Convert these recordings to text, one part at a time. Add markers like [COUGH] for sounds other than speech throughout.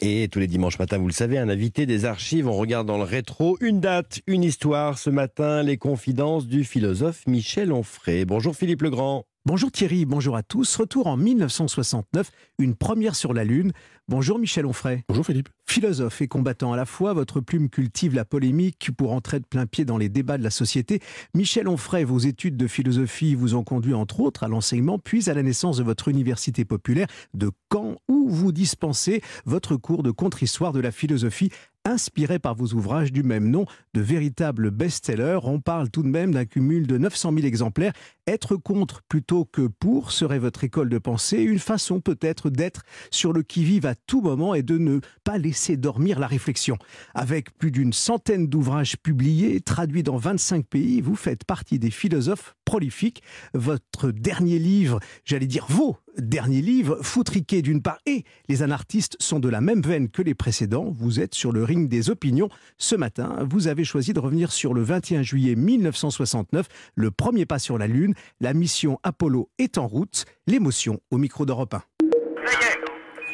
Et tous les dimanches matins, vous le savez, un invité des archives, on regarde dans le rétro une date, une histoire. Ce matin, les confidences du philosophe Michel Onfray. Bonjour Philippe Legrand. Bonjour Thierry, bonjour à tous. Retour en 1969, une première sur la Lune. Bonjour Michel Onfray. Bonjour Philippe. Philosophe et combattant à la fois, votre plume cultive la polémique pour entrer de plein pied dans les débats de la société. Michel Onfray, vos études de philosophie vous ont conduit entre autres à l'enseignement, puis à la naissance de votre université populaire de Caen, où vous dispensez votre cours de contre-histoire de la philosophie inspiré par vos ouvrages du même nom, de véritables best-sellers. On parle tout de même d'un cumul de 900 000 exemplaires. Être contre plutôt que pour serait votre école de pensée, une façon peut-être d'être sur le qui-vive à tout moment et de ne pas laisser dormir la réflexion. Avec plus d'une centaine d'ouvrages publiés, traduits dans 25 pays, vous faites partie des philosophes prolifiques. Votre dernier livre, j'allais dire vos derniers livres, foutriqués d'une part, et les anartistes sont de la même veine que les précédents. Vous êtes sur le ring des opinions. Ce matin, vous avez choisi de revenir sur le 21 juillet 1969, le premier pas sur la Lune. La mission Apollo est en route. L'émotion au micro d'Europe 1. Ça y est,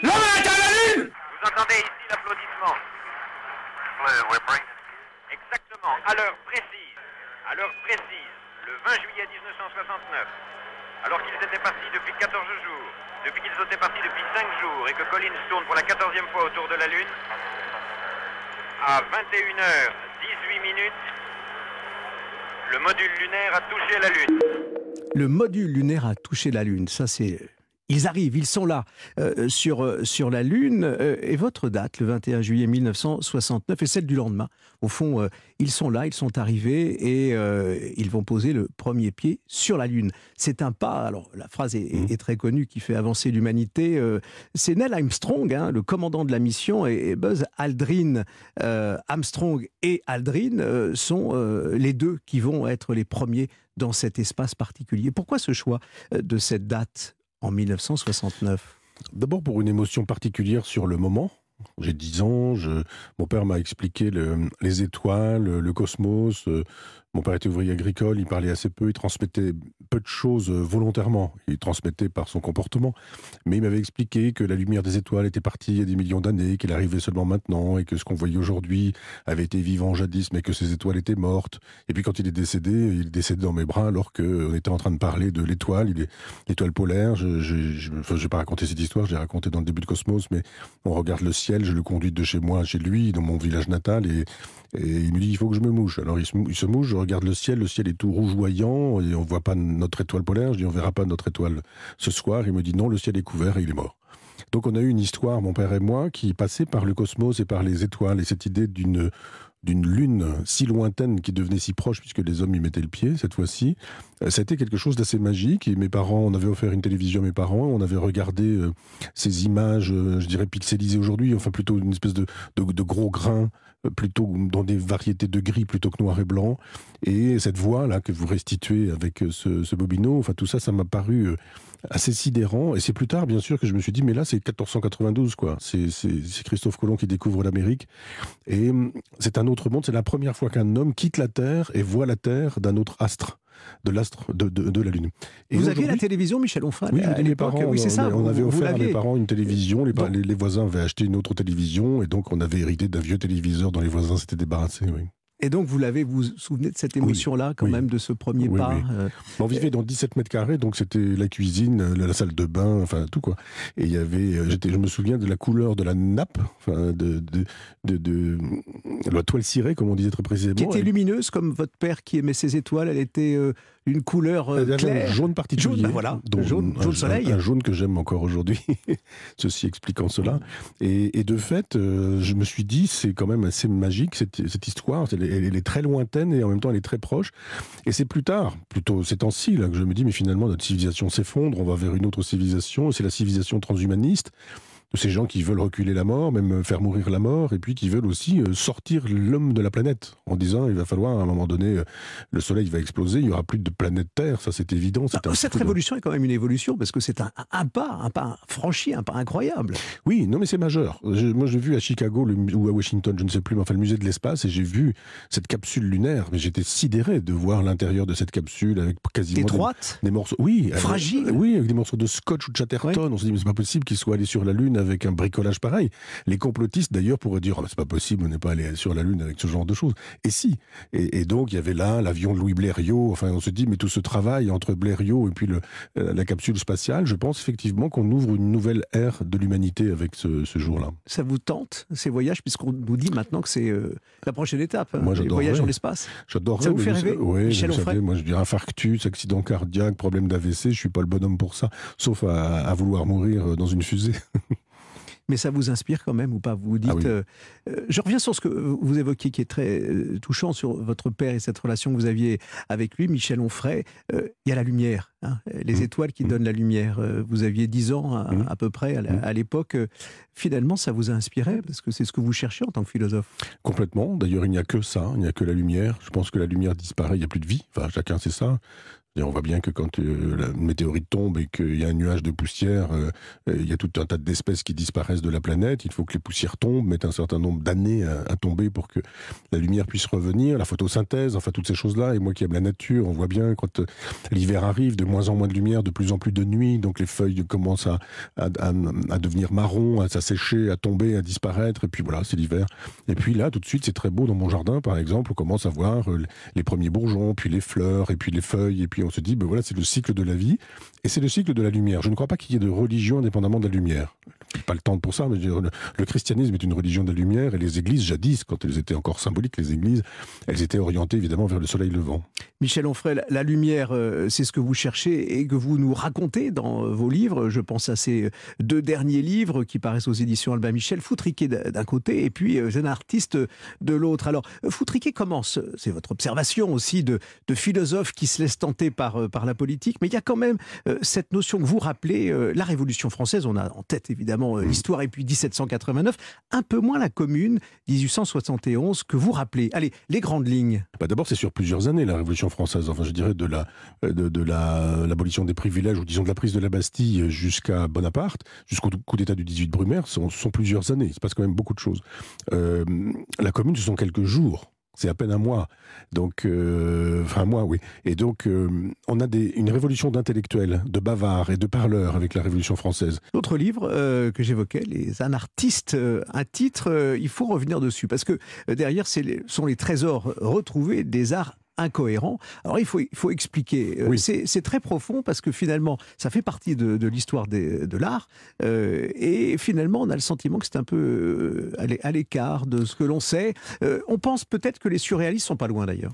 L'homme est à la Lune vous entendez ici l'applaudissement Exactement, à l'heure précise, à l'heure précise, le 20 juillet 1969, alors qu'ils étaient partis depuis 14 jours, depuis qu'ils étaient partis depuis 5 jours et que Collins tourne pour la 14e fois autour de la Lune, à 21h18 minutes, le module lunaire a touché la Lune. Le module lunaire a touché la Lune. Ça, c'est. Ils arrivent, ils sont là euh, sur, euh, sur la Lune. euh, et votre date, le 21 juillet 1969, est celle du lendemain. Au fond, euh, ils sont là, ils sont arrivés et ils vont poser le premier pied sur la Lune. C'est un pas, alors la phrase est, est- est très connue, qui fait avancer l'humanité. c'est Neil Armstrong, hein, le commandant de la mission, et, et Buzz Aldrin. Armstrong et Aldrin sont les deux qui vont être les premiers dans cet espace particulier. Pourquoi ce choix de cette date en 1969 D'abord pour une émotion particulière sur le moment. J'ai 10 ans, mon père m'a expliqué le- les étoiles, le cosmos. euh, Mon père était ouvrier agricole, il parlait assez peu, il transmettait peu de choses euh, volontairement. Il transmettait par son comportement. Mais il m'avait expliqué que la lumière des étoiles était partie il y a des millions d'années, qu'elle arrivait seulement maintenant, et que ce qu'on voyait aujourd'hui avait été vivant jadis, mais que ces étoiles étaient mortes. Et puis quand il est décédé, il décédé dans mes bras alors qu'on était en train de parler de l'étoile, l'étoile polaire. Je je vais pas raconter cette histoire, je l'ai raconté dans le début de Cosmos, mais on regarde le ciel, je le conduis de chez moi, chez lui, dans mon village natal, et, il me dit il faut que je me mouche. Alors il se, il se mouche, regarde le ciel, le ciel est tout rougeoyant, et on voit pas notre étoile polaire. Je dis on verra pas notre étoile ce soir. Il me dit non, le ciel est couvert et il est mort. Donc on a eu une histoire, mon père et moi, qui passait par le cosmos et par les étoiles, et cette idée d'une d'une lune si lointaine qui devenait si proche puisque les hommes y mettaient le pied cette fois-ci. Euh, a été quelque chose d'assez magique mes parents, on avait offert une télévision à mes parents, on avait regardé euh, ces images, euh, je dirais pixelisées aujourd'hui, enfin plutôt une espèce de, de, gros grains, euh, plutôt dans des variétés de gris plutôt que noir et blanc. Et cette voix là que vous restituez avec euh, ce, ce bobino, enfin tout ça, ça m'a paru euh, assez sidérant. Et c'est plus tard, bien sûr, que je me suis dit, mais là, c'est 1492, quoi. C'est Christophe Colomb qui découvre l'Amérique. Et hum, c'est un autre monde. C'est la première fois qu'un homme quitte la Terre et voit la Terre d'un autre astre, de l'astre de, de, de la Lune. Et Vous aviez la télévision, Michel Onfray, oui, à mes parents, Oui, c'est ça. on, vous- avait offert à mes parents une télévision, les, pa- Donc- les, les voisins avaient acheté une autre télévision, et donc on avait hérité d'un vieux téléviseur dont les voisins s'étaient débarrassés. Oui. Et donc, vous l'avez, vous vous souvenez de cette émotion-là, quand oui. même, de ce premier Oui, pas euh, On vivait dans 17 mètres carrés, donc c'était la cuisine, euh, la, la salle de bain, enfin tout quoi. Et il y avait, euh, j'étais, je me souviens de la couleur de la nappe, enfin de de, de, de- la toile cirée, comme on disait très précisément. qui était lumineuse, comme votre père qui aimait ses étoiles. Elle était euh, une couleur euh, claire. jaune particulier. Jaune, ben voilà, dont- jaune- un- jaune soleil. Un, un jaune que j'aime encore aujourd'hui, [LAUGHS] ceci expliquant cela. Et, et de fait, euh, je me suis dit, c'est quand même assez magique cette, cette histoire. Elle, est- elle est très lointaine et en même temps elle est très proche. Et c'est plus tard, plutôt ces temps-ci, là, que je me dis, mais finalement notre civilisation s'effondre, on va vers une autre civilisation. Et c'est la civilisation transhumaniste ces gens qui veulent reculer la mort, même faire mourir la mort, et puis qui veulent aussi euh, sortir l'homme de la planète, en disant il va falloir à un moment donné, euh, le Soleil va exploser, il y aura plus de planète Terre, ça c'est évident. un Ah, Cette de- révolution est quand même une évolution, parce que c'est un, un pas, un pas franchi, un pas incroyable. Oui, non mais c'est majeur. Je- moi j'ai vu à Chicago le ou à Washington, je ne sais plus, mais enfin le musée de l'espace, et j'ai vu cette capsule lunaire, mais j'étais sidéré de voir l'intérieur de cette capsule avec quasiment des- des, morceaux. Oui, avec- Fragile? oui, avec des morceaux de scotch ou de Chatterton. On se dit mais c'est pas possible qu'il soit allé sur la Lune avec un bricolage pareil. Les complotistes d'ailleurs pourraient dire oh, c'est pas possible, on n'est pas allé sur la Lune avec ce genre de choses. Et si. Et, donc il y avait là l'avion de Louis Blériot. Enfin, on se dit mais tout ce travail entre Blériot et puis le, euh, la capsule spatiale, je pense effectivement qu'on ouvre une nouvelle ère de l'humanité avec ce, jour-là. Ça vous tente ces voyages puisqu'on nous dit maintenant que c'est euh, la prochaine étape, hein, moi, les voyages dans l'espace. J'adorerais. Ça vous fait rêver, Oui, moi je dirais infarctus, accident cardiaque, problème d'AVC. Je suis pas le bonhomme pour ça, sauf à vouloir mourir dans une fusée. [LAUGHS] mais ça vous inspire quand même ou pas? Vous vous dites. Ah euh, euh, je reviens sur ce que vous évoquiez qui est très euh, touchant sur votre père et cette relation que vous aviez avec lui, Michel Onfray. Il y a la lumière, hein, les mmh. étoiles qui mmh. donnent la lumière. vous aviez 10 ans à, mmh. peu près à l'époque. Finalement, ça vous a inspiré? Parce que c'est ce que vous cherchez en tant que philosophe. Complètement. D'ailleurs, il n'y a que ça, il n'y a que la lumière. Je pense que la lumière disparaît, il n'y a plus de vie. Enfin, chacun sait ça. On voit bien que quand euh, la météorite tombe et qu'il y a un nuage de poussière, euh, euh, il y a tout un tas d'espèces qui disparaissent de la planète. Il faut que les poussières tombent, mettent un certain nombre d'années à, tomber pour que la lumière puisse revenir, la photosynthèse, enfin toutes ces choses-là. Et moi qui aime la nature, on voit bien quand l'hiver arrive, de moins en moins de lumière, de plus en plus de nuit, donc les feuilles commencent à, à, à devenir marron, à s'assécher, à tomber, à disparaître. Et puis voilà, c'est l'hiver. Et puis là, tout de suite, c'est très beau dans mon jardin, par exemple, on commence à voir les premiers bourgeons, puis les fleurs, et puis les feuilles, et puis on se dit, ben voilà, c'est le cycle de la vie et c'est le cycle de la lumière. Je ne crois pas qu'il y ait de religion indépendamment de la lumière. Pas le temps pour ça, mais le, christianisme est une religion de lumière et les églises, jadis, quand elles étaient encore symboliques, les églises, elles étaient orientées évidemment vers le soleil levant. Michel Onfray, la lumière, euh, c'est ce que vous cherchez et que vous nous racontez dans euh, vos livres. Je pense à ces deux derniers livres qui paraissent aux éditions Albin Michel, Foutriquet d'un côté et puis euh, Jeune Artiste de l'autre. Alors, Foutriquet commence, c'est votre observation aussi de, de philosophe qui se laisse tenter par euh, par, la politique, mais il y a quand même euh, cette notion que vous rappelez, euh, la Révolution française, on a en tête évidemment mmh. l'histoire, et puis 1789, un peu moins la Commune, 1871, que vous rappelez. Allez, les grandes lignes. Bah D'abord, c'est sur plusieurs années, la Révolution française, enfin je dirais de la de, l'abolition des privilèges, ou disons de la prise de la Bastille jusqu'à Bonaparte, jusqu'au coup d'État du 18 Brumaire, ce sont, plusieurs années, il se passe quand même beaucoup de choses. la Commune, ce sont quelques jours. C'est à peine un mois. Donc, euh, enfin un mois, oui. Et donc, euh, on a une révolution d'intellectuels, de bavards et de parleurs avec la Révolution française. L'autre livre euh, que j'évoquais, Les anartistes, un titre, il faut revenir dessus, parce que derrière, ce sont les trésors retrouvés des arts incohérent. Alors il faut, il faut expliquer. Euh, c'est très profond parce que finalement, ça fait partie de, de l'histoire de l'art. Euh, et finalement, on a le sentiment que c'est un peu euh, à l'écart de ce que l'on sait. on pense peut-être que les surréalistes sont pas loin d'ailleurs.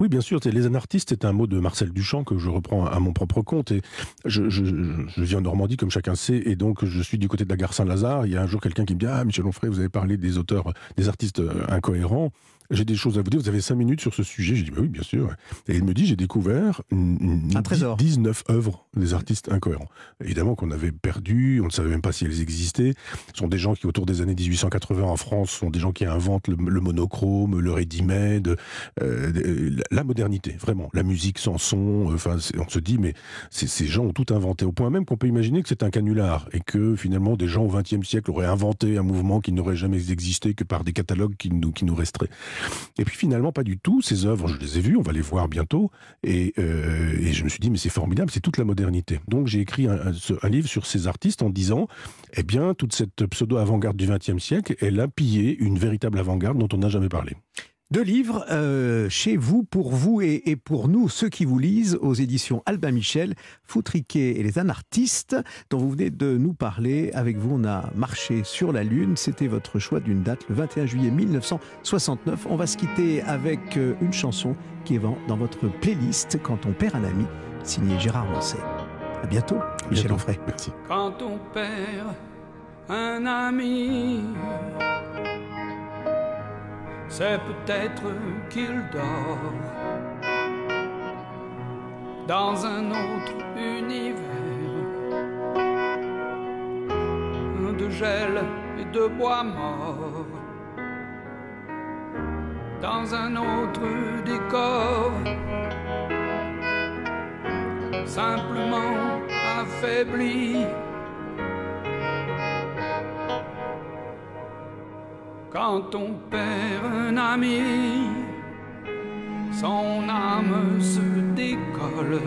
Oui, bien sûr. Les anartistes, c'est un mot de Marcel Duchamp que je reprends à mon propre compte. Et je, je, je viens de Normandie, comme chacun sait, et donc je suis du côté de la gare Saint-Lazare. Il y a un jour quelqu'un qui me dit Ah, Michel Onfray, vous avez parlé des auteurs, des artistes incohérents. J'ai des choses à vous dire. Vous avez cinq minutes sur ce sujet. J'ai dit, bah oui, bien sûr. Et il me dit, j'ai découvert une, un trésor. 19 œuvres des artistes incohérents. Évidemment qu'on avait perdu, on ne savait même pas si elles existaient. Ce sont des gens qui, autour des années 1880 en France, sont des gens qui inventent le, monochrome, le ready-made, euh, la modernité, vraiment. La musique sans son. Enfin, on se dit, mais ces gens ont tout inventé. Au point même qu'on peut imaginer que c'est un canular et que finalement des gens au XXe siècle auraient inventé un mouvement qui n'aurait jamais existé que par des catalogues qui nous, qui nous resteraient. Et puis finalement, pas du tout. Ces œuvres, je les ai vues, on va les voir bientôt. Et, euh, je me suis dit, mais c'est formidable, c'est toute la modernité. Donc j'ai écrit un, un, livre sur ces artistes en disant, eh bien, toute cette pseudo-avant-garde du XXe siècle, elle a pillé une véritable avant-garde dont on n'a jamais parlé. Deux livres euh, chez vous, pour vous et, pour nous, ceux qui vous lisent, aux éditions Albin Michel, Foutriquet et les anartistes, dont vous venez de nous parler. Avec vous, on a marché sur la Lune. C'était votre choix d'une date, le 21 juillet 1969. On va se quitter avec euh, une chanson qui est dans votre playlist Quand on perd un ami, signé Gérard Mancet. À bientôt, Michel Onfray. Merci. Quand on perd un ami c'est peut-être qu'il dort dans un autre univers. De gel et de bois mort dans un autre décor. Simplement affaibli Quand on perd un ami, son âme se décolle.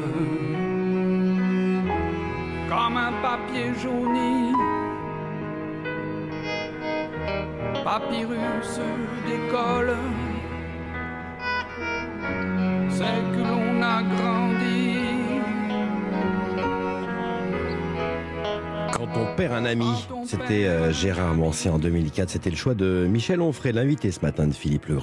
Comme un papier jauni, papyrus décolle. Un ami, c'était euh, Gérard Mancé en 2004. C'était le choix de Michel Onfray, l'invité ce matin de Philippe Legrand.